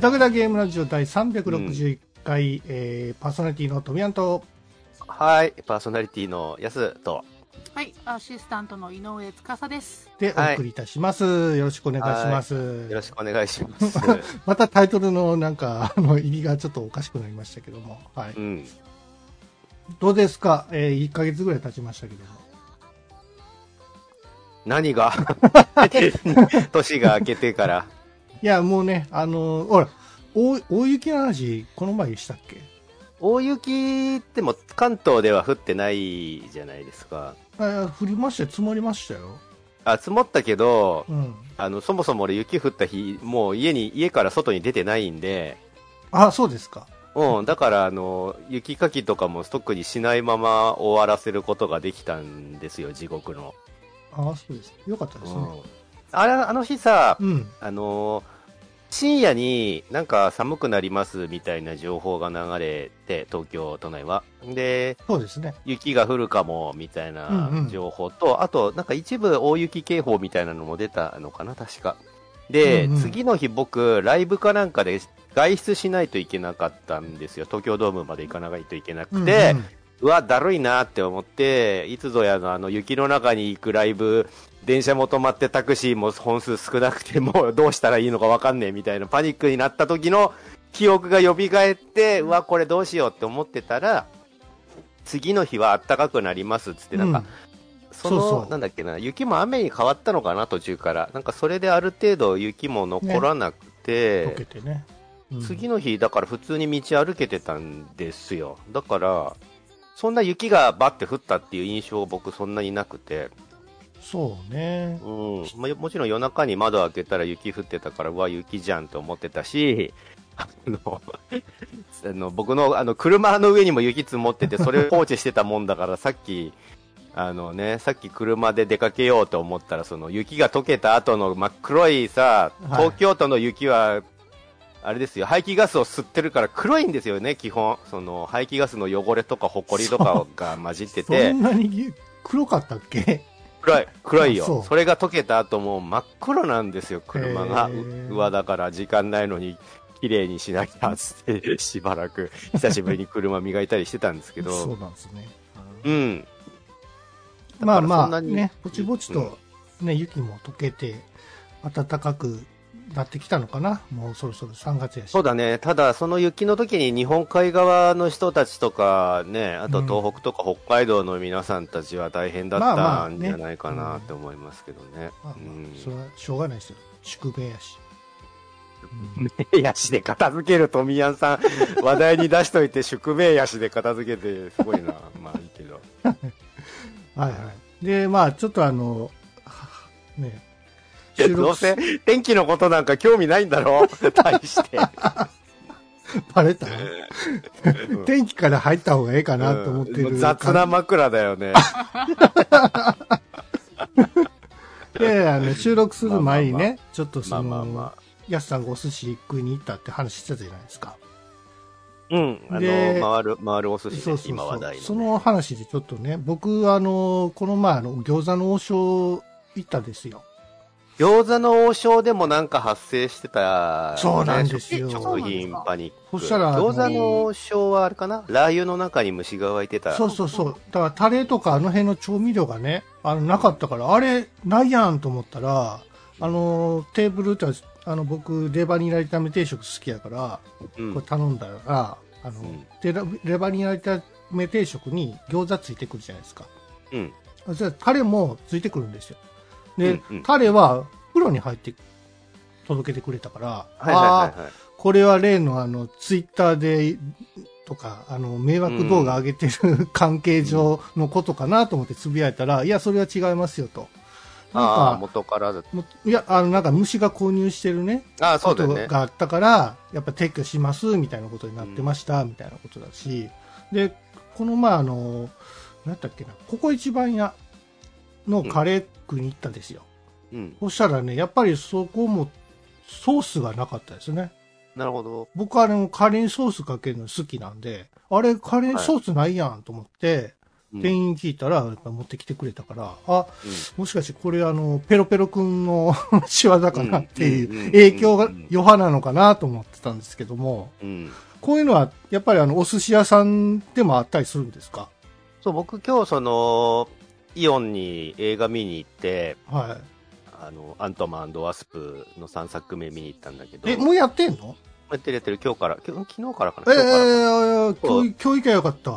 えー、ぐだぐだゲームラジオ第361回、えーパーソナリティのトミヤンと、はい、パーソナリティのやすと。はい、アシスタントの井上司です。でお送りいたします。よろしくお願いします。よろしくお願いします。またタイトルのなんか、あの、入りがちょっとおかしくなりましたけども、はい。うん。どうですか？えー、1ヶ月ぐらい経ちましたけども。何が？年が明けてから。いや、もうね、あのほら、大大雪の話、この前したっけ？大雪っても関東では降ってないじゃないですか。あ降りましたよ、積もりましたよ。あ、積もったけど、うん。あの、そもそも俺雪降った日、もう家に、家から外に出てないんで、あ、そうですか。うん、だから、あの、雪かきとかも特にしないまま終わらせることができたんですよ、地獄の。あ、そうです。よかったですね。うん。あれ、あの日さ、うん。あのー深夜になんか寒くなりますみたいな情報が流れて、東京都内は。で、そうですね。雪が降るかもみたいうんうなん情報と、あとなんか一部大雪警報みたいなのも出たのかな、確か。で、うんうん次の日僕、ライブかなんかで外出しないといけなかったんですよ。東京ドームまで行かないといけなくて、うんうんうわ、だるいなって思って、いつぞやのあの雪の中に行くライブ、電車も止まってタクシーも本数少なくて、もうどうしたらいいのかわかんねえみたいなパニックになった時の記憶が蘇って、うわ、これどうしようって思ってたら、次の日は暖かくなりますっつって、なんか、そのそうそうなんだっけな、雪も雨に変わったのかな、途中から。なんかそれである程度雪も残らなくて、溶けてね。うん次の日、だから普通に道歩けてたんですよ。だから、そんな雪がバッて降ったっていう印象僕そんなになくて、そうね。うん。まあ、もちろん夜中に窓開けたら雪降ってたから、うわ、雪じゃんと思ってたし、あ の、あの僕のあの車の上にも雪積もってて、それを放置してたもんだから、さっき、あのね、さっき車で出かけようと思ったら、その雪が溶けた後の真っ黒いさ、はい東京都の雪は、あれですよ、排気ガスを吸ってるから黒いんですよね、基本。その、排気ガスの汚れとか埃とかが混じってそてん、なに黒かったっけ？黒い、黒いあそ。それが溶けた後もう真っ黒なんですよ、車が。へーうわ、だから時間ないのに、綺麗にしなきゃ、つって、しばらく、久しぶりに車磨いたりしてたんですけそうど、なんですね。うん。まあまあね、ぼちぼちとね、雪も溶けて、暖かくなってきたのかな？もうそろそろ3月やし。そうだね。ただ、その雪の時に日本海側の人たちとかね、あと東北とか北海道の皆さんたちは大変だったんじゃないかなって思いますけどね。それはしょうがないですよ。宿命やし。名やしで片付ける富谷さん、話題に出しといて宿命やしで片付けて、すごいな。まあいいけど。はいはい。で、まあちょっとあの、はね、いやどうせ天気のことなんか興味ないんだろ大 して。バレた？うん 天気から入った方がええかなと思ってる。うん雑な枕だよね。で、あの収録する前にね、まあまあちょっとそまあの、まあまあ。やすさんがお寿司食いに行ったって話してたじゃないですか。うん。あの、で回る、回るお寿司ねそうそうそう今話題のね。その話でちょっとね、僕、あの、この前、あの、餃子の王将行ったんですよ。餃子の王将でもなんか発生してた、ね、そうなんですよ食品パニック。そしたら餃子の王将はあれかな？ラー油の中に虫が湧いてた。そうそうそう。だから、タレとかあの辺の調味料がね、あの、なかったから、あれ、ないやんと思ったら、あの、テーブルって、あの、僕、レバニラ炒め定食好きやから、うんこれ頼んだら、あの、うんでレレバニラ炒め定食に餃子ついてくるじゃないですか。うん。あじゃあタレもついてくるんですよ。で、うんうんタレは袋に入って届けてくれたから、はいはいはいあはいー。これは例のあの、ツイッターで、とか、あの、迷惑動画上げてる関係上のことかなと思ってつぶやいたら、いや、それは違いますよと。ああ、なんか、元からいや、あの、なんか虫が購入してるね、ああ、そことうだよね。があったから、やっぱ撤去します、みたいなことになってました、みたいなことだし、で、この前あの、なんだっけな、ここ一番屋のカレー食いに行ったんですよ。うん。そしたらね、やっぱりそこもソースがなかったですね。なるほど。僕はあの、カレーにソースかけるの好きなんで、あれ、カレーにソースないやんと思って、うん店員聞いたら、やっぱ持ってきてくれたから、あ、もしかしてこれあの、ペロペロくんの 仕業かなっていう影響が余波なのかなと思ってたんですけども、うん。こういうのはやっぱりあの、お寿司屋さんでもあったりするんですか？そう、僕今日その、イオンに映画見に行って、はい。あの、アントマンワスプの3作目見に行ったんだけど、え、もうやってんの？やってるやってる、今日から、今日昨日からかえな、今日から。今日、今日行けばよかった。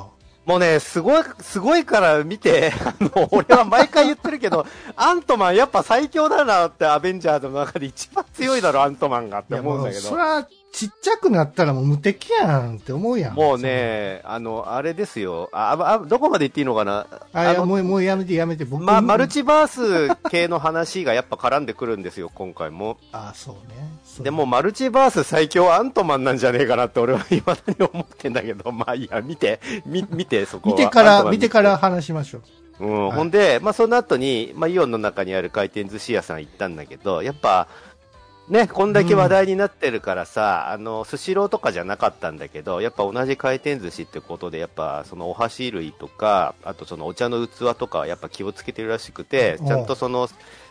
もうね、すごい、すごいから見て、あの、俺は毎回言ってるけど、アントマンやっぱ最強だなって、アベンジャーズの中で一番強いだろ、アントマンがって思うんだけど。そら、ちっちゃくなったらもう無敵やんって思うやん。もうね、あの、あれですよ。あ、あ、どこまで言っていいのかな？あ、いや、のもう、もうやめてやめて、僕ま、マルチバース系の話がやっぱ絡んでくるんですよ、今回も。あ、そうね。そうでも、マルチバース最強はアントマンなんじゃねえかなって俺は未だに思ってんだけど、まあいいや、見て、み見て、そこは。見てから、見てから話しましょう。うん、はいほんで、まあ、その後に、まあ、イオンの中にある回転寿司屋さん行ったんだけど、やっぱ、ね、こんだけ話題になってるからさ、あの、スシローとかじゃなかったんだけど、やっぱ同じ回転寿司ってことで、やっぱ、そのお箸類とか、あとそのお茶の器とかはやっぱ気をつけてるらしくて、おちゃんとその、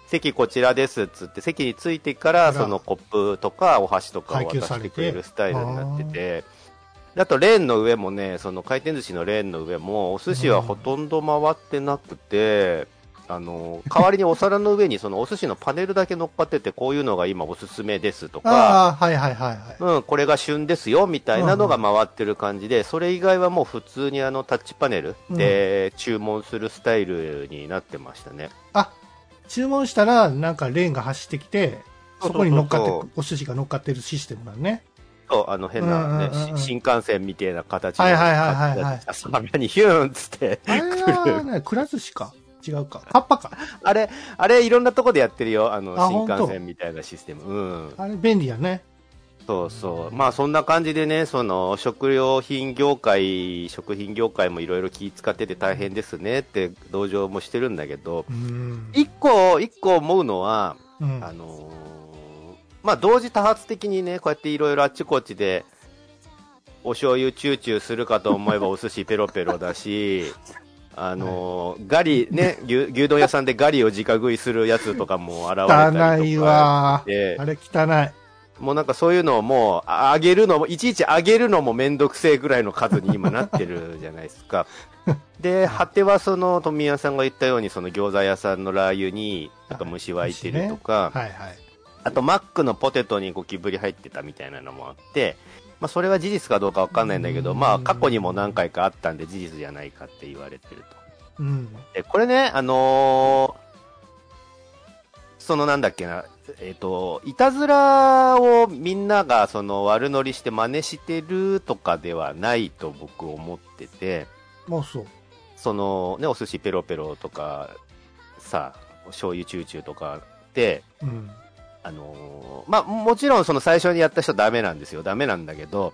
席こちらですっつって、席に着いてから、そのコップとかお箸とかを渡してくれるスタイルになってて、あとレーンの上もね、その回転寿司のレーンの上も、お寿司はほとんど回ってなくて、あの、代わりにお皿の上にそのお寿司のパネルだけ乗っかってて、こういうのが今おすすめですとか、はいはいはいはい。うん、これが旬ですよ、みたいなのが回ってる感じで、それ以外はもう普通にあのタッチパネルで注文するスタイルになってましたね。あ、注文したら、なんかレーンが走ってきて、そこに乗っかって、お寿司が乗っかってるシステムなんね。そう、あの変なね、うんうんうん新幹線みたいな形のはいはいはいはいはいさらにヒューンっつって、あれは、ね、くら寿司か違うか。カッパか。あれ、あれいろんなとこでやってるよ、あのあ新幹線みたいなシステム。うん。あれ便利やね。そうそう。まあそんな感じでね、その食料品業界、食品業界もいろいろ気使ってて大変ですねって同情もしてるんだけど、うん。一個、一個思うのは、うんあのーまあ同時多発的にね、こうやっていろいろあっちこっちで、お醤油チューチューするかと思えばお寿司ペロペロだし、あのーガリ、ね、牛牛丼屋さんでガリを直食いするやつとかも現れたりとか汚いわであれ汚い。もうなんかそういうのをもう、ああげるのも、いちいちあげるのもめんどくせえぐらいの数に今なってるじゃないですか。で、果てはその、富谷さんが言ったように、その餃子屋さんのラー油に、なんか虫湧いてるとか、はいはい。あとマックのポテトにゴキブリ入ってたみたいなのもあって、まあそれは事実かどうかわかんないんだけど、うんまあ過去にも何回かあったんで事実じゃないかって言われてると。うん。で、これね、あのーそのなんだっけな、えっ、と、いたずらをみんながその悪乗りして真似してるとかではないと僕思ってて、もうそう。そのね、お寿司ペロペロとか、さ、醤油チューチューとかって、うん。あのーまあ、もちろんその最初にやった人ダメなんですよ。ダメなんだけど、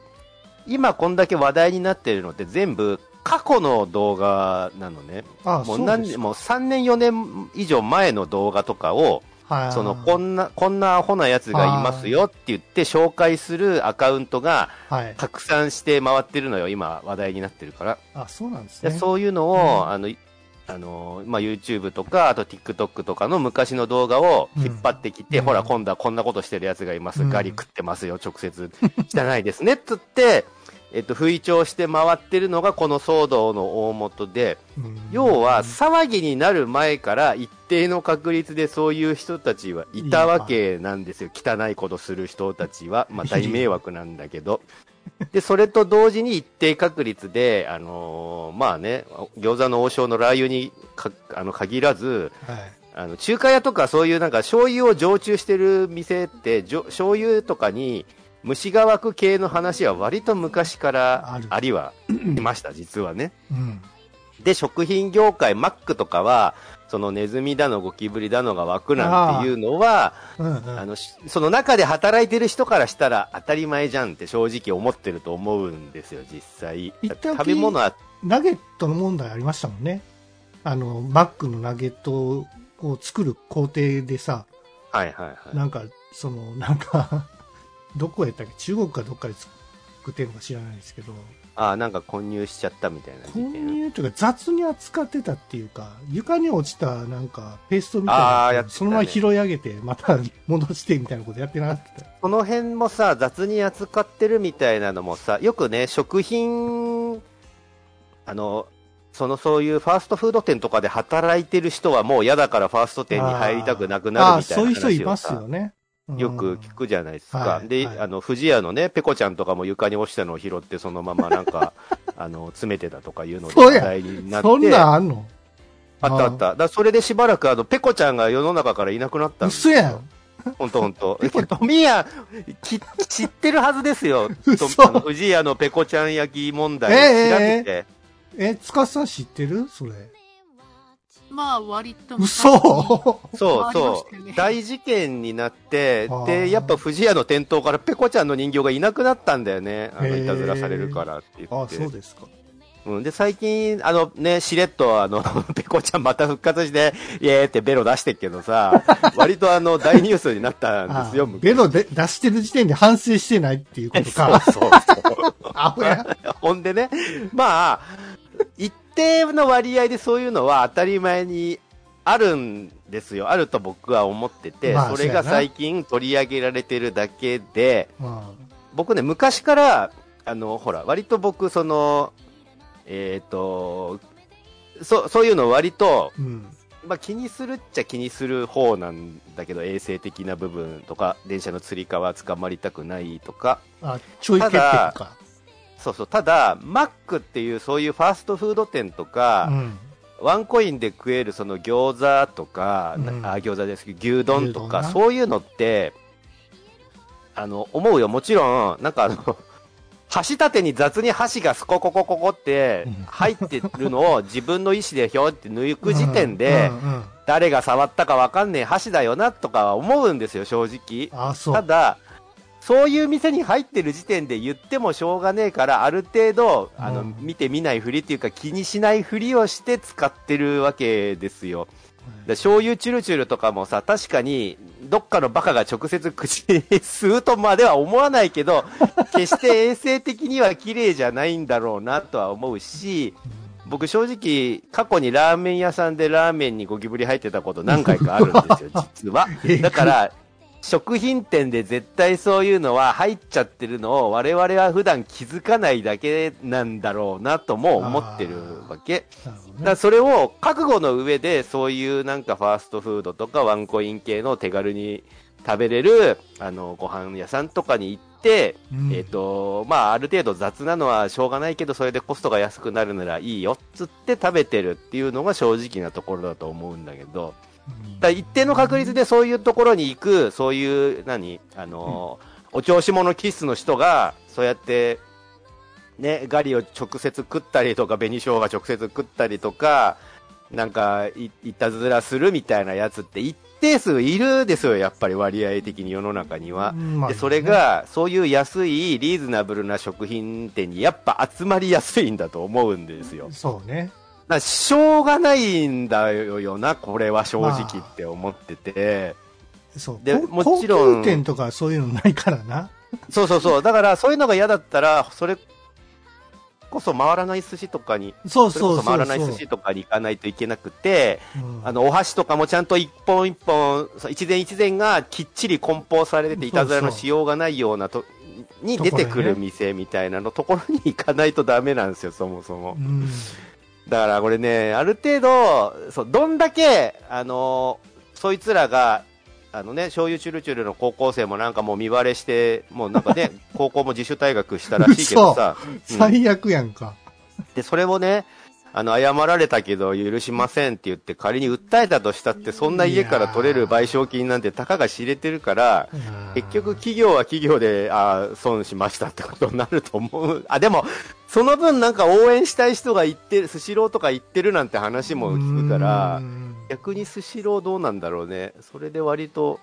今こんだけ話題になってるのって全部過去の動画なのね。あもう何もう3年4年以上前の動画とかを、はい。そのこんな、こんなアホなやつがいますよって言って紹介するアカウントがはい。拡散して回ってるのよ。今話題になってるから。あ、そうなんですでね。そういうのを、うんあの、いあの、まあ、YouTube とか、あと TikTok とかの昔の動画を引っ張ってきて、うんほら、今度はこんなことしてるやつがいます。うんガリ食ってますよ、直接。汚いですね。つって、えっと、吹聴して回ってるのがこの騒動の大元で、うん要は騒ぎになる前から一定の確率でそういう人たちはいたわけなんですよ。汚いことする人たちは。まあ大迷惑なんだけど。で、それと同時に一定確率で、あのーまあね、餃子の王将のラー油にかあの限らず、はい。あの中華屋とかそういうなんか醤油を常駐してる店って、じょ醤油とかに虫が湧く系の話は割と昔からあるありはいました、実はね。うん。で、食品業界、マックとかは、そのネズミだのゴキブリだのが湧くなんていうのは、うんうん。あの、しその中で働いてる人からしたら当たり前じゃんって正直思ってると思うんですよ、実際。食べ物は、ナゲットの問題ありましたもんね。あの、マックのナゲットを作る工程でさ、はいはいはい。なんか、その、なんか、どこやったっけ？中国かどっかで作ってるのか知らないですけど、ああ、なんか混入しちゃったみたいな事混件。入というか雑に扱ってたっていうか、床に落ちたなんかペーストみたいなねそのまま拾い上げて、また戻してみたいなことやってなかった。この辺もさ、雑に扱ってるみたいなのもさ、よくね、食品、あの、そのそういうファーストフード店とかで働いてる人はもう嫌だからファースト店に入りたくなくなるみたいなそういう人いますよね。うんよく聞くじゃないですか。はいで、はいあの、富士屋のね、ペコちゃんとかも床に落ちたのを拾って、そのままなんか、あの、詰めてたとかいうので話題になって。そんなんあんの？あったあった。だそれでしばらくあの、ペコちゃんが世の中からいなくなったんですよ。嘘やん。ほんとほんと。トミヤ、き知ってるはずですよ。富士屋のペコちゃん焼き問題。ええ調べて。え、塚さん知ってる？それ。まあ、割と。嘘そうありまそしたよねう。大事件になってで、やっぱ富士屋の店頭からペコちゃんの人形がいなくなったんだよね。あの、いたずらされるからって言あって。そうですか。うん、で、最近、あのね、しれっと、あの、ペコちゃんまた復活して、イエーってベロ出してっけどさ、割とあの、大ニュースになったんですよ、ベロで出してる時点で反省してないっていうことか。そうそうそう。アホや。ほんでね、まあ、一定の割合でそういうのは当たり前にあるんですよ。あると僕は思ってて、まあそれが最近取り上げられてるだけで、うん僕ね、昔から、あの、ほら、割と僕、その、えっ、と、そ、そういうの割と、うん。まあ、気にするっちゃ気にする方なんだけど、衛生的な部分とか、電車のつり革捕まりたくないとか、あ、ちょい欠点か。そうそう、ただ、マックっていうそういうファーストフード店とか、うん。ワンコインで食えるその餃子とか、うんあ餃子ですけど、牛丼とか、そういうのって、あの、思うよ。もちろん、なんかあの、箸立てに雑に箸がスコココココってうん入ってるのを自分の意思でひょって抜く時点で誰が触ったかわかんねえ箸だよなとかは思うんですよ、正直。あ、そう。ただ、そういう店に入ってる時点で言ってもしょうがねえから、ある程度、あの、うん見てみないふりっていうか気にしないふりをして使ってるわけですよ。で醤油チュルチュルとかもさ、確かに、どっかのバカが直接口に吸うとまでは思わないけど、決して衛生的には綺麗じゃないんだろうなとは思うし、僕正直、過去にラーメン屋さんでラーメンにゴキブリ入ってたこと何回かあるんですよ、実は。だから、食品店で絶対そういうのは入っちゃってるのを我々は普段気づかないだけなんだろうなとも思ってるわけ。だからそれを覚悟の上でそういうなんかファーストフードとかワンコイン系の手軽に食べれるあのご飯屋さんとかに行って、うん。えっ、と、まあある程度雑なのはしょうがないけどそれでコストが安くなるならいいよっつって食べてるっていうのが正直なところだと思うんだけど、うんだ一定の確率でそういうところに行く、そういう、何あの、お調子者気質の人が、そうやって、ね、ガリを直接食ったりとか、紅生姜直接食ったりとか、なんかい、いたずらするみたいなやつって一定数いるですよ、やっぱり割合的に世の中には。で、それが、そういう安い、リーズナブルな食品店にやっぱ集まりやすいんだと思うんですよ。そうね。だしょうがないんだよな、これは正直って思ってて。そう。でこもちろん高級店とかそういうのないからな。そうそうそう。だから、そういうのが嫌だったら、それこそ回らない寿司とかに、そうそうそう回らない寿司とかに行かないといけなくて、うんあの、お箸とかもちゃんと一本一本、一膳一膳がきっちり梱包されてて、いたずらのしようがないようなと、に出てくる店みたいなのところに行かないとダメなんですよ、そもそもう。ん。だからこれね、ある程度、そう、どんだけ、あのそいつらが、あのね、醤油チュルチュルの高校生もなんかもう見バレして、もうなんかね、高校も自主退学したらしいけどさ、うん。最悪やんか。で、それをね、あの、謝られたけど許しませんって言って仮に訴えたとしたって、そんな家から取れる賠償金なんてたかが知れてるから、結局企業は企業で、あー損しましたってことになると思う。あ、でも、その分なんか応援したい人が言ってる、スシローとか言ってるなんて話も聞くからう、ん逆にスシローどうなんだろうね。それで割と、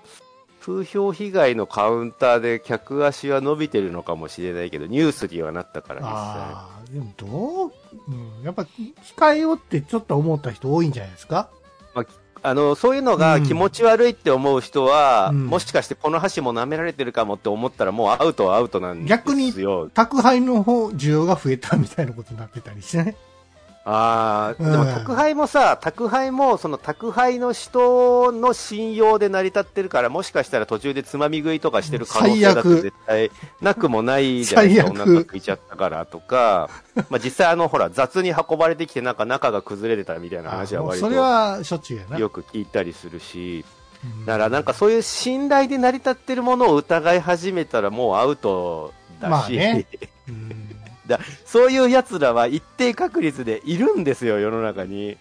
風評被害のカウンターで客足は伸びてるのかもしれないけど、ニュースにはなったから実際。ああ、でもどう、うん、やっぱ控えようってちょっと思った人多いんじゃないですか？あの、そういうのが気持ち悪いって思う人は、うんもしかしてこの箸も舐められてるかもって思ったらもうアウトはアウトなんですよ。逆に宅配の方、需要が増えたみたいなことになってたりしてね。ああ、うん。でも宅配もさ、宅配も、その宅配の人の信用で成り立ってるから、もしかしたら途中でつまみ食いとかしてる可能性だって絶対なくもないじゃないですか、お腹食いちゃったからとか、まあ実際あの、ほら、雑に運ばれてきてなんか中が崩れてたみたいな話は割とそれはしょっちゅうやな。よく聞いたりするし、うん。だからなんかそういう信頼で成り立ってるものを疑い始めたらもうアウトだし、まあね。うんそういう奴らは一定確率でいるんですよ、世の中に。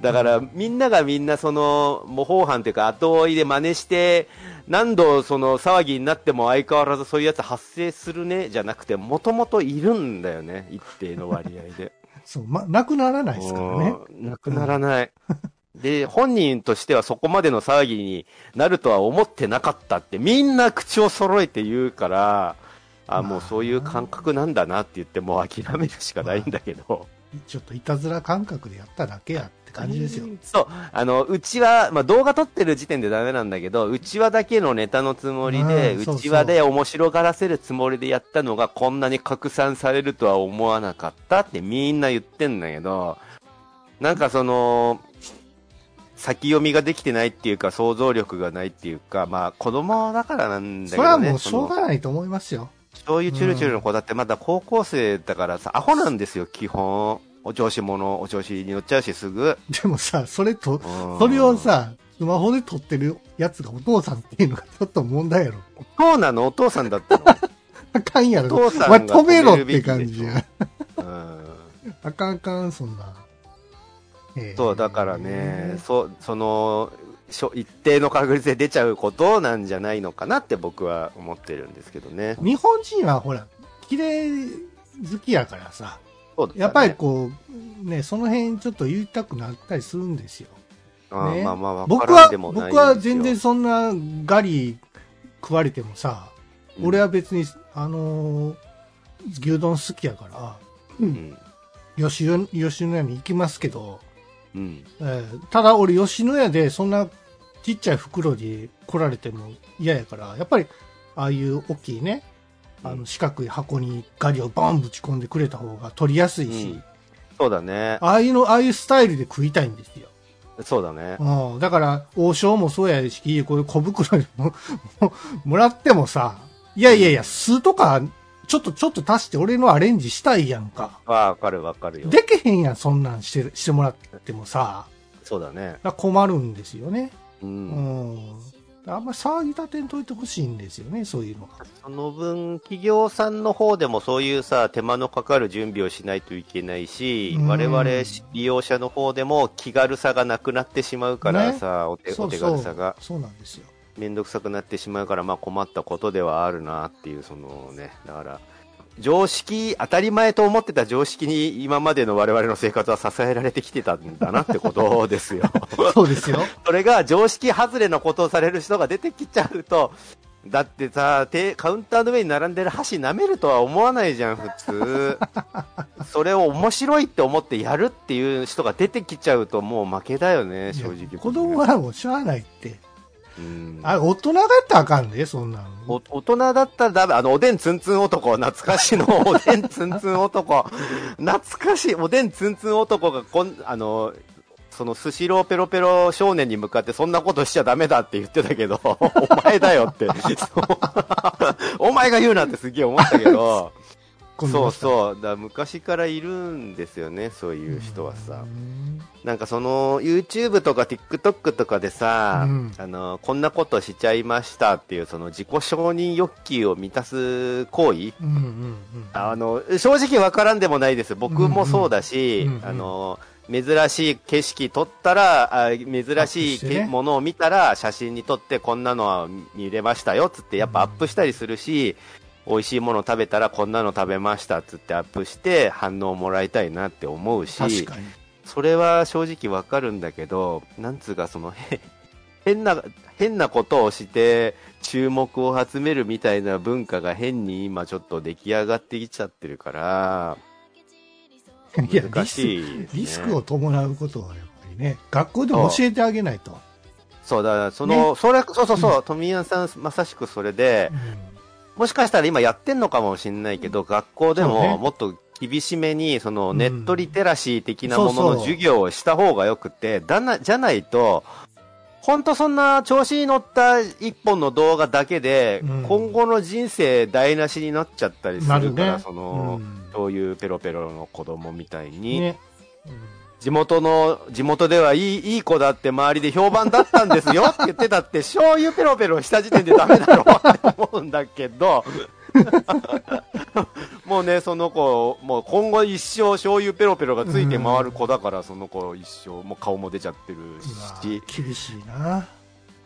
だから、みんながみんなその模倣犯というか後追いで真似して、何度その騒ぎになっても相変わらずそういうやつ発生するねじゃなくて、もともといるんだよね、一定の割合で。そう、ま、なくならないですからね。うんなくならない。で、本人としてはそこまでの騒ぎになるとは思ってなかったってみんな口を揃えて言うから、あ、もうそういう感覚なんだなって言ってもう諦めるしかないんだけど。ちょっといたずら感覚でやっただけやって感じですよ。そう。あの、うちは、まあ、動画撮ってる時点でダメなんだけど、うちわだけのネタのつもりで、うちわで面白がらせるつもりでやったのが、こんなに拡散されるとは思わなかったってみんな言ってんだけど、なんかその、先読みができてないっていうか、想像力がないっていうか、まあ、子供だからなんだけどね。それはもうしょうがないと思いますよ。そういうチュルチュルの子だってまだ高校生だからさ、アホなんですよ、基本。お調子者、お調子に乗っちゃうし、すぐ。でもさ、それと、うんそれをさ、スマホで撮ってるやつがお父さんっていうのがちょっと問題やろ。そうなの？お父さんだったの？あかんやろ。お父さんが止めろって感じや。うんあかんあかん、そんな。えーそう、だからね、そその、一定の確率で出ちゃうことなんじゃないのかなって僕は思ってるんですけどね。日本人はほら、綺麗好きやからさ、そうですよねやっぱりこう、ね、その辺ちょっと言いたくなったりするんですよ。ねあーまあまあ、わ僕は、からんでもないんです僕よは全然、そんなガリ食われてもさ、うん俺は別に、あのー牛丼好きやから、うん。吉野吉野家に行きますけど、うん。えーただ俺吉野家でそんなちっちゃい袋に来られても嫌やから、やっぱり、ああいう大きいね、あの四角い箱にガリをバンぶち込んでくれた方が取りやすいし、うんそうだね。ああいうの、ああいうスタイルで食いたいんですよ。そうだね。うん、だから、王将もそうやし、こういう小袋にも ももらってもさ、いやいやいや、酢とか、ちょっとちょっと足して俺のアレンジしたいやんか。わかるわかるよ。でけへんやん、そんなんして、してもらってもさ、そうだね。だ困るんですよね。う。うんん。あんまり騒ぎ立てんといてほしいんですよね、そういうのが。その分、企業さんの方でもそういうさ、手間のかかる準備をしないといけないし、うん我々利用者の方でも気軽さがなくなってしまうからさ、お手お手軽さがそうなんですよ。めんどくさくなってしまうから、まあ困ったことではあるなっていう、そのね、だから、常識、当たり前と思ってた常識に今までの我々の生活は支えられてきてたんだなってことですよ。そうですよ。それが常識外れのことをされる人が出てきちゃうと、だってさ、てカウンターの上に並んでる箸舐めるとは思わないじゃん、普通。それを面白いって思ってやるっていう人が出てきちゃうともう負けだよね、正直。子供はもうしゃあないって。うんあれ、大人がやったらあかんで、そんなの。お大人だったらダメ。あの、おでんツンツン男、懐かしの おでんツンツン男。懐かしい、おでんツンツン男がこん、あの、そのスシローペロペロ少年に向かってそんなことしちゃダメだって言ってたけど、お前だよって。お前が言うなってすげえ思ったけど、そうそう。だ昔からいるんですよね、そういう人はさ。なんかその YouTube とか TikTok とかでさ、うん。あのこんなことしちゃいましたっていうその自己承認欲求を満たす行為、うんうんうん。あの正直わからんでもないです。僕もそうだし、うんうんあの珍しい景色撮ったらあ珍しいねけものを見たら写真に撮ってこんなのは見れましたよっつってやっぱアップしたりするし、美味しいもの食べたらこんなの食べましたっつってアップして反応もらいたいなって思うし。それは正直わかるんだけど、なんつうかその、へ変な、変なことをして注目を集めるみたいな文化が変に今ちょっと出来上がってきちゃってるから、難スしいね、リスクを伴うことはやっぱりね、学校でも教えてあげないと。そう、だその、それ、そうそうそう、富谷さん、まさしくそれで、もしかしたら今やってんのかもしれないけど、学校でももっと厳しめに、そのうん。ネットリテラシー的なものの授業をした方がよくて、だな、じゃないと、本当そんな調子に乗った一本の動画だけで、うん。今後の人生台無しになっちゃったりすなるるから、ね。その、うん。そういうペロペロの子供みたいに、ね。地元の、地元ではいい、いい子だって周りで評判だったんですよ。って言ってたって、醤油ペロペロした時点でダメだろ うって思うんだけど、もうね、その子、もう今後一生醤油ペロペロがついて回る子だから、その子一生、もう顔も出ちゃってるし、厳しいな。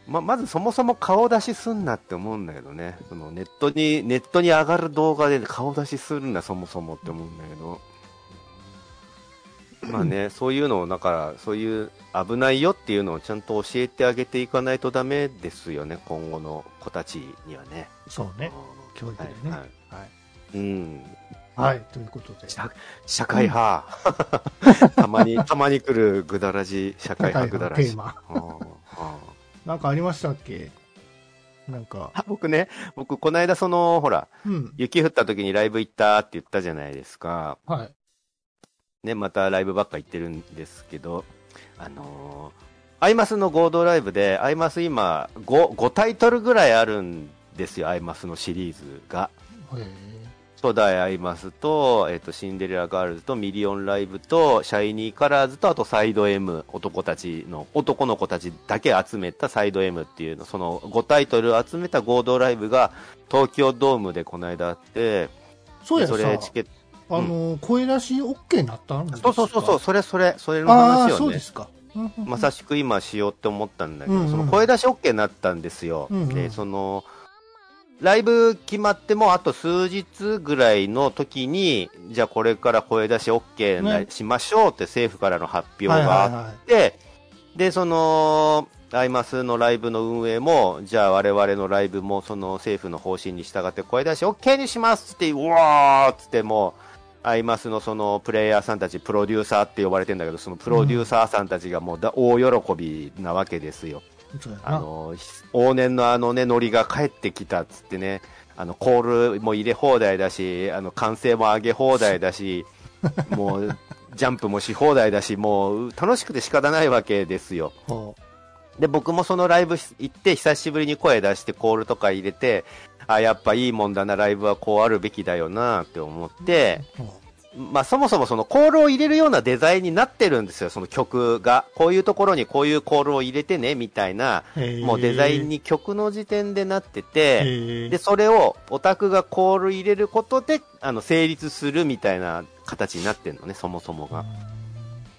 ま、まずそもそも顔出しすんなって思うんだけどね、そのネットに、ネットに上がる動画で顔出しするんだ、そもそもって思うんだけど。まあね、そういうのを、だから、そういう危ないよっていうのをちゃんと教えてあげていかないとダメですよね、今後の子たちにはね。そうね。教育でね。ははいい。うん。はい。ということで。社社会派。たまに、たまに来るぐだらじ、社会派ぐだらじ。テーマ。なんかありましたっけ？なんか。あ僕ね、僕、この間、その、ほら、うん。雪降った時にライブ行ったって言ったじゃないですか。はい。ね、またライブばっか行ってるんですけど、あのーアイマスの合同ライブで、アイマス今5、5タイトルぐらいあるんですよ、アイマスのシリーズが。初代アイマスと、えっ、と、シンデレラガールズとミリオンライブと、シャイニーカラーズと、あとサイド M、男たちの、男の子たちだけ集めたサイド M っていうの、その5タイトル集めた合同ライブが、東京ドームでこの間あって、そうやそれチケット、あの、声出し OK になったんですか？そうそうそうそう、それそれ、それの話をね。そうで、すか。まさしく今しようって思ったんだけど、うんうん。その声出し OK になったんですよ。うんうん。で、その、ライブ決まってもあと数日ぐらいの時に、じゃあこれから声出し OK なねしましょうって政府からの発表はいがあっ。て、で、その、アイマスのライブの運営も、じゃあ我々のライブもその政府の方針に従って声出し OK にしますって、うわーっつってもう、アイマスのそのプレイヤーさんたち、プロデューサーって呼ばれてんだけど、そのプロデューサーさんたちがもうだ大喜びなわけですよ。あの、往年のあのね、ノリが帰ってきたっつってね、あの、コールも入れ放題だし、あの、歓声も上げ放題だし、もう、ジャンプもし放題だし、もう、楽しくて仕方ないわけですよ。ほで、僕もそのライブ行って、久しぶりに声出してコールとか入れて、あ、やっぱいいもんだな、ライブはこうあるべきだよな、って思って、まあそもそもそのコールを入れるようなデザインになってるんですよ、その曲が。こういうところにこういうコールを入れてね、みたいな、もうデザインに曲の時点でなってへて、えで、それをオタクがコール入れることで、あの、成立するみたいな形になってるのね、そもそもが。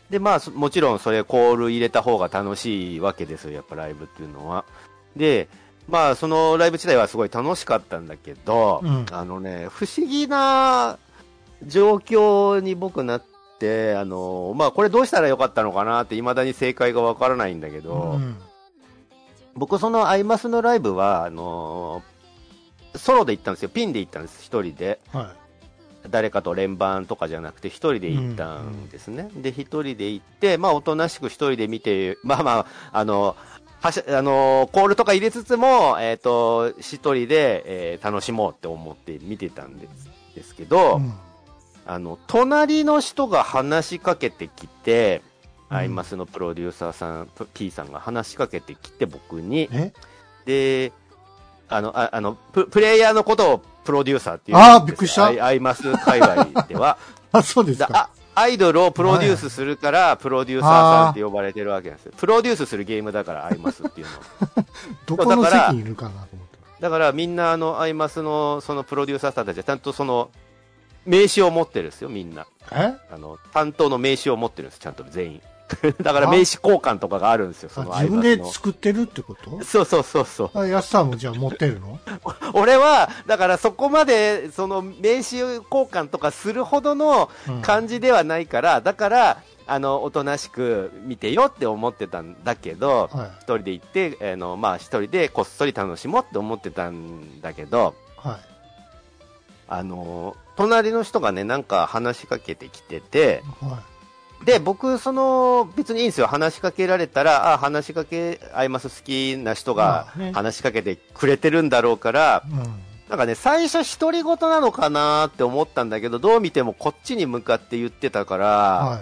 で、まあ、そもちろんそれコール入れた方が楽しいわけですよ、やっぱライブっていうのは。で、まあ、そのライブ自体はすごい楽しかったんだけど、うんあのね、不思議な状況に僕なって、あの、まあ、これどうしたらよかったのかなって未だに正解がわからないんだけど、うん僕そのアイマスのライブは、あのソロで行ったんですよ。ピンで行ったんです、一人で。は誰かと連番とかじゃなくて一人で行ったんですね。で、一人で行って、まあ、おとなしく一人で見て、まあまあ、あの、はしあのコールとか入れつつも、えっ、と、一人で、えー楽しもうって思って見てたんですですけい。ど、うんあの、隣の人が話しかけてきて、うんアイマスのプロデューサーさん、P さんが話しかけてきて僕に、え？で、あの、ああのプ、プレイヤーのことをプロデューサーっていう。あーびっくりしたアイマス界隈では。あ、そうですか。だあアイドルをプロデュースするから、プロデューサーさんって呼ばれてるわけですよ。プロデュースするゲームだから、アイマスっていうの。どこのだから席にいるかなと思って。だからみんな、あの、アイマスの、そのプロデューサーさんたちは、ちゃんとその、名刺を持ってるんですよ、みんな。え？あの、担当の名刺を持ってるんです、ちゃんと全員。だから名刺交換とかがあるんですよ、そのあ自分。で作ってるってこと？そうそうそうそう。あ、安さんもじゃあ持ってるの？俺は、だからそこまで、その名刺交換とかするほどのうん感じではないから、だから、あの、おとなしく見てよって思ってたんだけど、はい。一人で行って、あの、まあ一人でこっそり楽しもうって思ってたんだけど、はい。あの、隣の人がね、なんか話しかけてきてて、はで、僕、その、別にいいんですよ。話しかけられたら、あ、話しかけ、アイマス好きな人が話しかけてくれてるんだろうから、うん。なんかね、最初独り言なのかなって思ったんだけど、どう見てもこっちに向かって言ってたから、はい。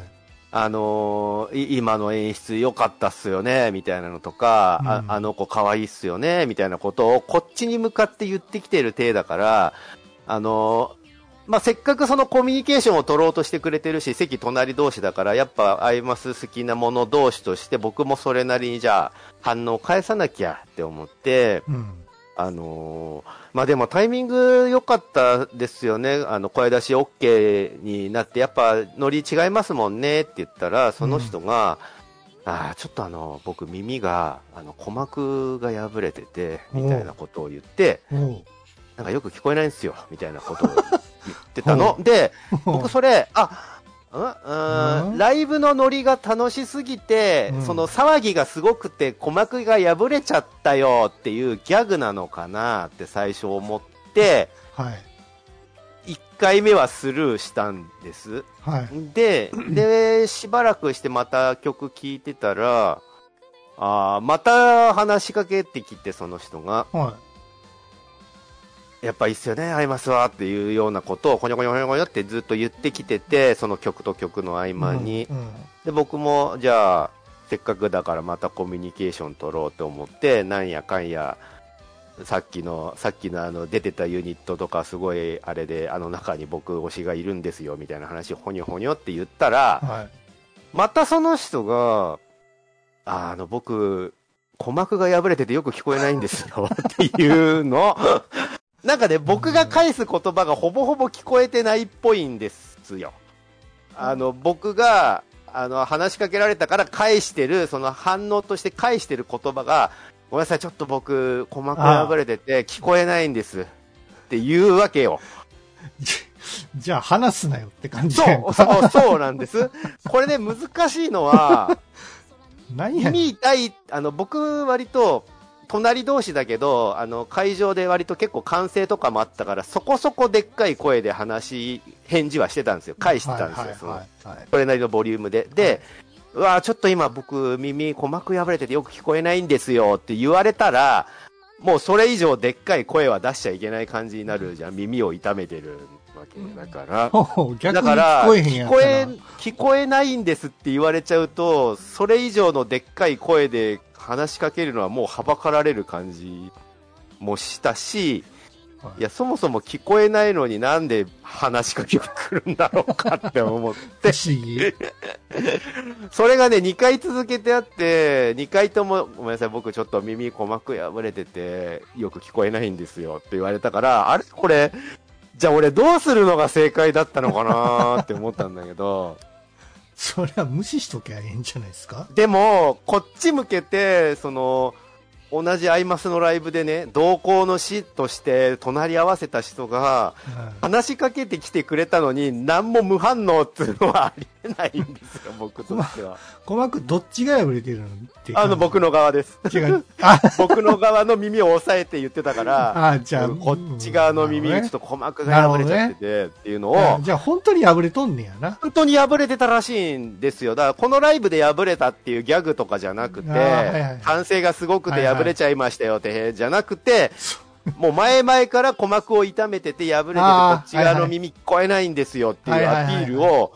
あのーい今の演出良かったっすよね、みたいなのとか、うんああの子可愛いっすよね、みたいなことをこっちに向かって言ってきてる体だから、あのーまあ、せっかくそのコミュニケーションを取ろうとしてくれてるし、席隣同士だから、やっぱアイマス好きなもの同士として僕もそれなりにじゃあ反応を返さなきゃって思って、うん。あのーまあでもタイミング良かったですよね。あの、声出し OK になって、やっぱノリ違いますもんねって言ったら、その人が、ああ、ちょっとあの、僕耳が、あの、鼓膜が破れてて、みたいなことを言って、なんかよく聞こえないんですよ、みたいなことを言ってたの。で、僕それ、あ、うんライブのノリが楽しすぎて、うんその騒ぎがすごくて鼓膜が破れちゃったよっていうギャグなのかなって最初思って、はい。1回目はスルーしたんです。はい。で、で、しばらくしてまた曲聴いてたら、あーまた話しかけてきて、その人が。はやっぱいいっすよね、合いますわっていうようなことを、こにょこにょこにょこにょってずっと言ってきてて、その曲と曲の合い。間に。うん。で、僕も、じゃあ、せっかくだからまたコミュニケーション取ろうと思って、なんやかんや、さっきの、さっきのあの、出てたユニットとかすごい、あれで、あの中に僕推しがいるんですよ、みたいな話をほにょほにょって言ったら、はい。またその人が、ああの、僕、鼓膜が破れててよく聞こえないんですよっていうの。なんかね、僕が返す言葉がほぼほぼ聞こえてないっぽいんですよ。あの、僕が、あの、話しかけられたから返してる、その反応として返してる言葉が、ごめんなさい、ちょっと僕、鼓膜が破れてて聞こえないんです。っていうわけよ。じゃあ話すなよって感じそう、そう、そうなんです。これね、難しいのは、何やねん。耳痛い、あの、僕割と、隣同士だけど、あの、会場で割と結構歓声とかもあったから、そこそこでっかい声で話、返事はしてたんですよ。返してたんですよ。そのはいはいはいそれなりのボリュームで。で、うわーちょっと今僕耳鼓膜破れててよく聞こえないんですよって言われたら、もうそれ以上でっかい声は出しちゃいけない感じになるじゃん。耳を痛めてるわけだから。ほう逆にだから聞こえ、聞こえないんですって言われちゃうと、それ以上のでっかい声で話しかけるのはもうはばかられる感じもしたし、はい。いや、そもそも聞こえないのになんで話しかけてくるんだろうかって思って。不、思議。それがね、2回続けてあって、2回とも、ごめんなさい、僕ちょっと耳鼓膜破れてて、よく聞こえないんですよって言われたから、あれ？これ、じゃあ俺どうするのが正解だったのかなって思ったんだけど、それは無視しときゃいいんじゃないですか？でも、こっち向けて、その、同じアイマスのライブでね、同行の死として隣り合わせた人が、うん話しかけてきてくれたのに、何も無反応っていうのはありえないんですよ、僕としては。鼓膜どっちが破れてるのってあの、僕の。の側です。違う。あ、僕の側の耳を押さえて言ってたから、あじゃあ、こっち側の耳、ちょっと鼓膜が破れちゃっててっていうのを、あじゃあ本当に破れとんねやな。本当に破れてたらしいんですよ。だから、このライブで破れたっていうギャグとかじゃなくて、はいはい反省がすごくて破れちゃいましたよって、じゃなくて、もう前々から鼓膜を痛めてて破れてて、こっち側の耳聞こえないんですよっていうアピールを、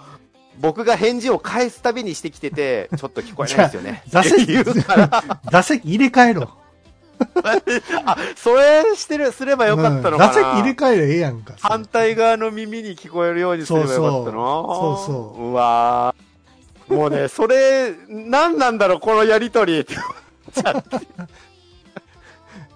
僕が返事を返すたびにしてきてて、ちょっと聞こえないですよね。座席言うから、座席入れ替えろ。あ、それしてる、すればよかったのかな。うん座席入れ替えりゃええやんか。反対側の耳に聞こえるようにすればよかったな。そうそうそううわーもうね、それ、何なんだろう、このやりとり。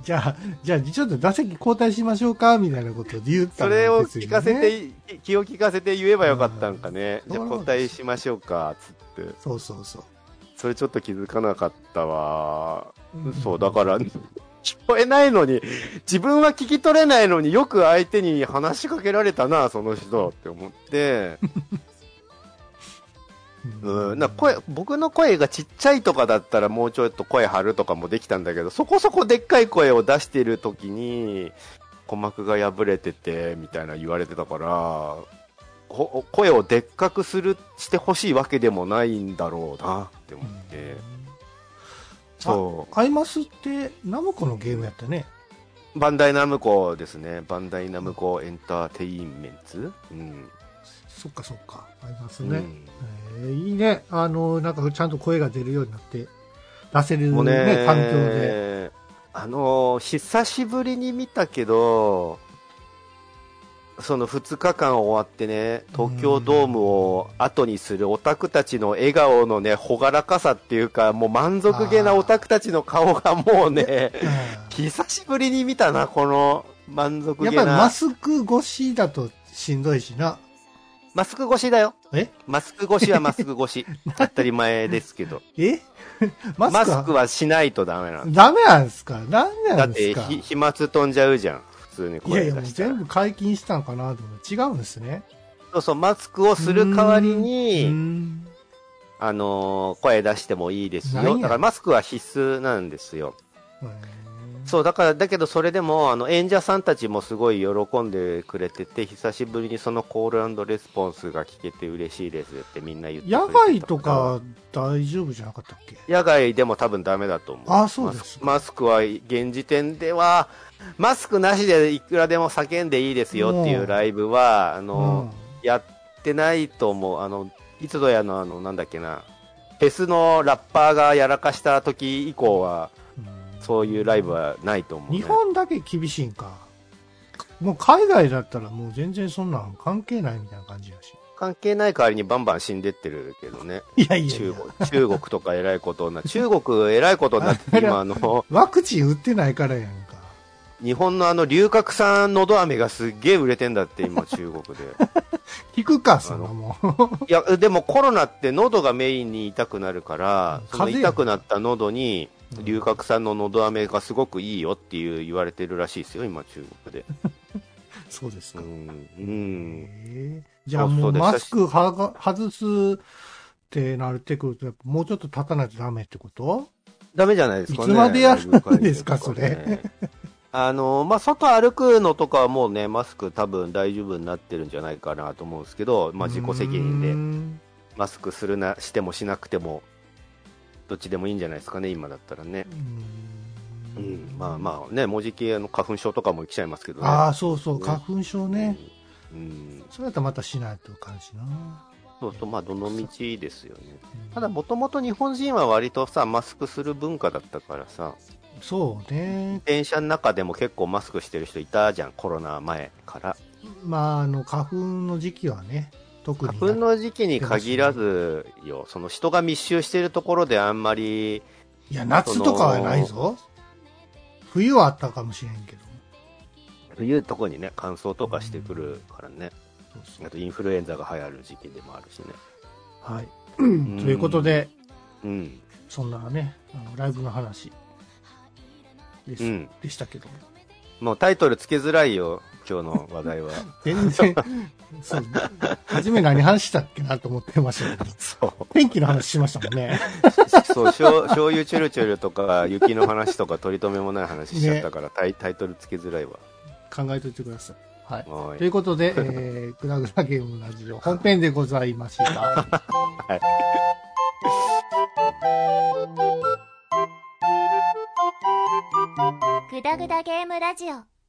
じゃあ、じゃあ、ちょっと座席交代しましょうかみたいなことで言ったそられを聞かせて、気を利かせて言えばよかったんかね。うんじゃあ交代しましょうか、つって。そうそうそう。それちょっと気づかなかったわ。うんそう、だから、聞こえないのに、自分は聞き取れないのによく相手に話しかけられたな、その人って思って。うん、な声僕の声がちっちゃいとかだったらもうちょっと声張るとかもできたんだけど、そこそこでっかい声を出してる時に、鼓膜が破れてて、みたいな言われてたから、こ声をでっかくする、してほしいわけでもないんだろうなって思って。そアイマスってナムコのゲームやったね。う。バンダイナムコですね。バンダイナムコエンターテインメンツうん。そっかそっか。アイマスね。うんえーいいね。あの、なんかちゃんと声が出るようになって、出せるねね、環境で。あのー久しぶりに見たけど、その2日間終わってね、東京ドームを後にするオタクたちの笑顔のね、ほがらかさっていうか、もう満足げなオタクたちの顔がもうね、うん久しぶりに見たな、この満足げな。やっぱりマスク越しだとしんどいしな。マスク越しだよ。え？マスク越しはマスク越し。当たり前ですけど。え？ママスクは？スクはしないとダメなの。ダメなんですか？なんだってなんですか？ひ飛沫飛んじゃうじゃん。普通にいやいや、もう声出したら全部解禁したのかなと思って違うんですね。そうそう、マスクをする代わりうに、んあのー声出してもいいですよ。だからマスクは必須なんですよ。うんそう、だから、だけどそれでも、あの、演者さんたちもすごい喜んでくれてて、久しぶりにそのコールレスポンスが聞けて嬉しいですってみんな言って野外とか大丈夫じゃなかったっけ？野外でも多分ダメだと思う。あそうですか。マスクは現時点では、マスクなしでいくらでも叫んでいいですよっていうライブは、あの、やってないと思う。あの、いつぞやのあの、なんだっけな、フェスのラッパーがやらかした時以降は、うんそういうライブはないと思う、ね。日本だけ厳しいんか。もう海外だったらもう全然そんなん関係ないみたいな感じやし。関係ない代わりにバンバン死んでってるけどね。いやいやい中や。国、中国とか偉いことにな中国偉いことになってて、今あの、ワクチン打ってないからやんか。日本のあの、龍角散のど飴がすっげえ売れてんだって、今中国で。聞くか、そんなもん。いや、でもコロナって喉がメインに痛くなるから、痛くなった喉に、龍角散の喉飴がすごくいいよっていう言われてるらしいですよ、今中国で。そうですか。うん。うん。えーじゃあもそうマスクはが外すってなってくると、もうちょっと経たないとダメってこと？ダメじゃないですかね。いつまでやるんですかライブ会議とね。あの、まあ、外歩くのとかはもうね、マスク多分大丈夫になってるんじゃないかなと思うんですけど、まあ、自己責任で、んマスクするな、してもしなくても、どっちでもいいんじゃないですかね、今だったらね。ううんん。まあまあね、もうじきあの花粉症とかも来ちゃいますけどね。ああ、そうそう、ね花粉症ね。うん。それだったらまたしないと感じな。そうそう、まあ、どの道ですよね。ただ、もともと日本人は割とさ、マスクする文化だったからさ、そうね。電車の中でも結構マスクしてる人いたじゃん、コロナ前から。まあ、あの、花粉の時期はね、特に。花粉の時期に限らずよ、その人が密集してるところであんまり、いや、夏とかはないぞ。冬はあったかもしれんけど。冬とこにね、乾燥とかしてくるからね。そうそうあとインフルエンザが流行る時期でもあるしね。はい。ということで、うん。そんなね、あのライブの話です、うん。でしたけども。もうタイトルつけづらいよ、今日の話題は。全然、そう、初め何話したっけなと思ってましたけど、そう。天気の話しましたもんね。そう、醤醤油チュルチュルとか、雪の話とか、取り留めもない話しちゃったから、タイタイトルつけづらいわ。考えといてください。はい。はということで、えー、グラグラゲームラジオ本編でございました。はい。グダグダゲームラジオ